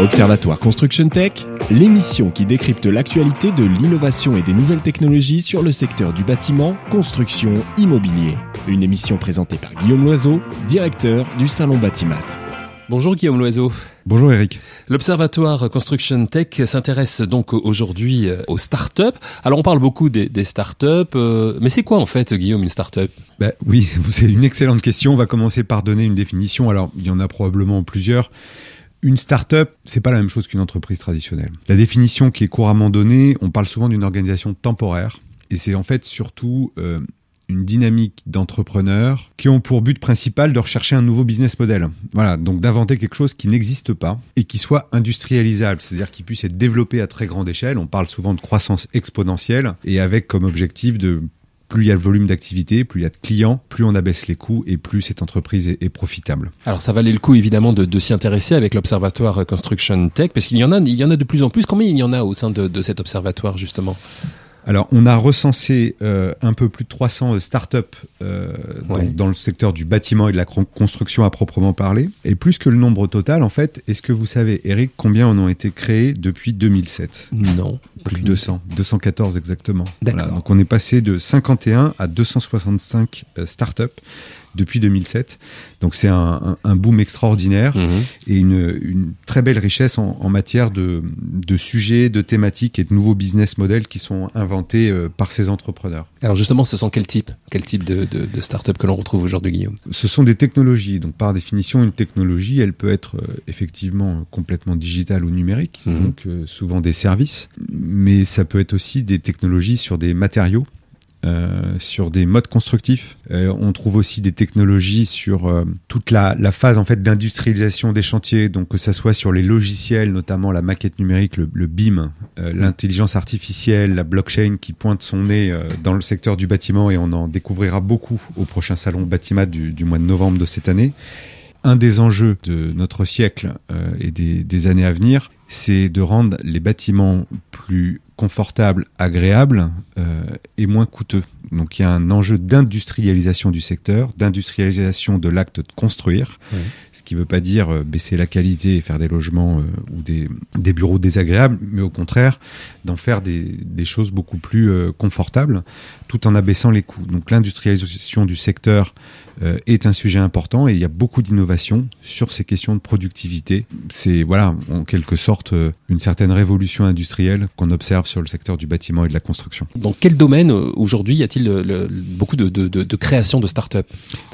Observatoire Construction Tech, l'émission qui décrypte l'actualité de l'innovation et des nouvelles technologies sur le secteur du bâtiment, construction, immobilier. Une émission présentée par Guillaume Loiseau, directeur du Salon Batimat. Bonjour Guillaume Loiseau. Bonjour Eric. L'Observatoire Construction Tech s'intéresse donc aujourd'hui euh, aux startups. Alors on parle beaucoup des, des startups, euh, mais c'est quoi en fait Guillaume une startup? Bah, Oui, c'est une excellente question. On va commencer par donner une définition. Alors il y en a probablement plusieurs. Une start-up, c'est pas la même chose qu'une entreprise traditionnelle. La définition qui est couramment donnée, on parle souvent d'une organisation temporaire, et c'est en fait surtout euh, une dynamique d'entrepreneurs qui ont pour but principal de rechercher un nouveau business model. Voilà, donc d'inventer quelque chose qui n'existe pas et qui soit industrialisable, c'est-à-dire qui puisse être développé à très grande échelle. On parle souvent de croissance exponentielle et avec comme objectif de plus il y a le volume d'activité, plus il y a de clients, plus on abaisse les coûts et plus cette entreprise est, profitable. Alors ça valait le coup évidemment de, s'y intéresser avec l'observatoire Construction Tech, parce qu'il y en a, il y en a de plus en plus. Combien il y en a au sein de cet observatoire justement? Alors, on a recensé euh, un peu plus de 300 startups euh, Ouais. donc dans le secteur du bâtiment et de la construction à proprement parler. Et plus que le nombre total, en fait, est-ce que vous savez, Eric, combien en ont été créés depuis 2007 Non. Plus de 200, 214 exactement. D'accord. donc on est passé de 51 à 265 euh, startups depuis 2007. Donc c'est un, un- un boom extraordinaire Mhm. et une, une très belle richesse en, en matière de, de sujets, de thématiques et de nouveaux business models qui sont inventés euh, par ces entrepreneurs. Alors justement, ce sont quel type, quel type de, de, de start-up que l'on retrouve aujourd'hui, Guillaume? Ce sont des technologies. Donc par définition, une technologie, elle peut être euh, effectivement complètement digitale ou numérique, Mhm. donc euh, souvent des services, mais ça peut être aussi des technologies sur des matériaux. Euh, sur des modes constructifs. Euh, on trouve aussi des technologies sur euh, toute la, phase en fait d'industrialisation des chantiers, donc que ça soit sur les logiciels, notamment la maquette numérique, le, BIM, l'intelligence artificielle, la blockchain qui pointe son nez dans le secteur du bâtiment et on en découvrira beaucoup au prochain salon Batimat du, du mois de novembre de cette année. Un des enjeux de notre siècle et des années à venir, c'est de rendre les bâtiments plus confortables, agréables euh, et moins coûteux. Donc il y a un enjeu d'industrialisation du secteur, d'industrialisation de l'acte de construire, Oui. ce qui ne veut pas dire euh, baisser la qualité et faire des logements euh, ou des, des bureaux désagréables, mais au contraire d'en faire des, des choses beaucoup plus confortables tout en abaissant les coûts. Donc l'industrialisation du secteur est un sujet important et il y a beaucoup d'innovations sur ces questions de productivité. C'est voilà en quelque sorte euh, une certaine révolution industrielle qu'on observe sur le secteur du bâtiment et de la construction. Dans quel domaine euh, aujourd'hui y a-t-il le- beaucoup de, de, de, de création de start-up?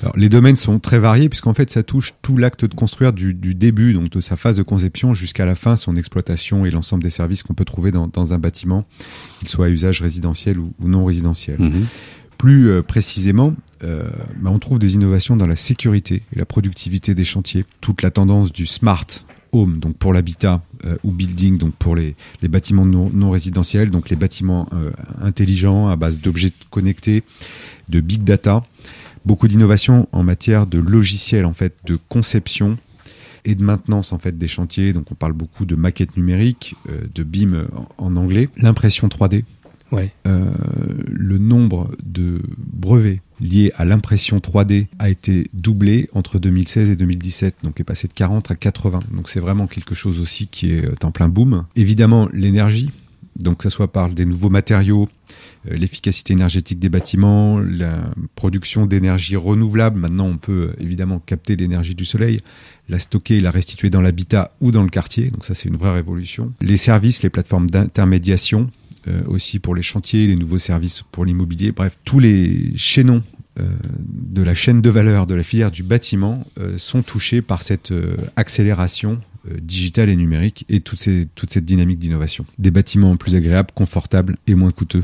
Alors, les domaines sont très variés puisqu'en fait ça touche tout l'acte de construire du, du début, donc de sa phase de conception jusqu'à la fin, son exploitation et l'ensemble des services qu'on peut trouver dans, dans un bâtiment, qu'il soit à usage résidentiel ou, ou non résidentiel. Plus euh, précisément, euh, bah, on trouve des innovations dans la sécurité et la productivité des chantiers. Toute la tendance du smart home, donc pour l'habitat, euh, ou building, donc pour les, bâtiments non, résidentiels, donc les bâtiments euh, intelligents à base d'objets connectés, de big data. Beaucoup d'innovations en matière de logiciels, en fait, de conception et de maintenance en fait des chantiers. Donc on parle beaucoup de maquettes numériques, euh, de BIM en anglais, l'impression 3D, Ouais. euh, le nombre de brevets liés à l'impression 3D a été doublé entre 2016 et 2017, donc est passé de 40 à 80. Donc c'est vraiment quelque chose aussi qui est euh, en plein boom. Évidemment, l'énergie, donc que ce soit par des nouveaux matériaux, euh, l'efficacité énergétique des bâtiments, la production d'énergie renouvelable. Maintenant, on peut évidemment capter l'énergie du soleil, la stocker et la restituer dans l'habitat ou dans le quartier. Donc ça, c'est une vraie révolution. Les services, les plateformes d'intermédiation, aussi pour les chantiers, les nouveaux services pour l'immobilier, bref, tous les chaînons euh, de la chaîne de valeur de la filière du bâtiment euh, sont touchés par cette euh, accélération euh, digitale et numérique et toute cette dynamique d'innovation. Des bâtiments plus agréables, confortables et moins coûteux.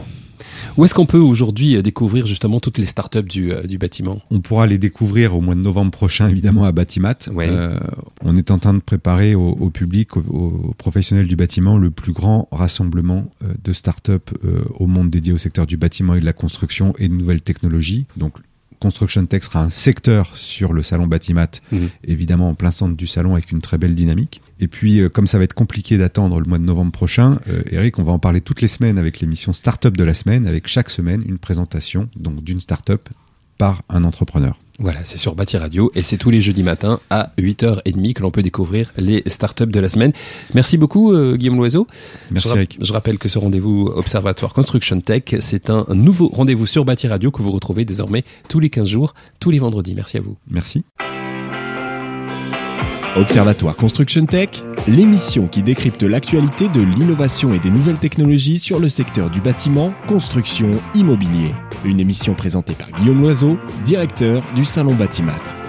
Où est-ce qu'on peut aujourd'hui euh, découvrir justement toutes les start-up du, euh, du bâtiment? On pourra les découvrir au mois de novembre prochain, évidemment, à Batimat. Ouais. Euh, on est en train de préparer au, au public, aux, aux professionnels du bâtiment, le plus grand rassemblement de start-up euh, au monde dédié au secteur du bâtiment et de la construction et de nouvelles technologies. Donc, Construction Tech sera un secteur sur le salon Batimat, Mhm. évidemment en plein centre du salon avec une très belle dynamique. Et puis, euh, comme ça va être compliqué d'attendre le mois de novembre prochain, euh, Eric, on va en parler toutes les semaines avec l'émission Startup de la semaine, avec chaque semaine une présentation donc d'une startup par un entrepreneur. Voilà, c'est sur Bâti Radio et c'est tous les jeudis matins à 8h30 que l'on peut découvrir les startups de la semaine. Merci beaucoup euh, Guillaume Loiseau. Merci je, ra- Eric. je rappelle que ce rendez-vous Observatoire Construction Tech, c'est un nouveau rendez-vous sur Bâti Radio que vous retrouvez désormais tous les 15 jours, tous les vendredis. Merci à vous. Merci. Observatoire Construction Tech, l'émission qui décrypte l'actualité de l'innovation et des nouvelles technologies sur le secteur du bâtiment, construction, immobilier. Une émission présentée par Guillaume Loiseau, directeur du Salon Batimat.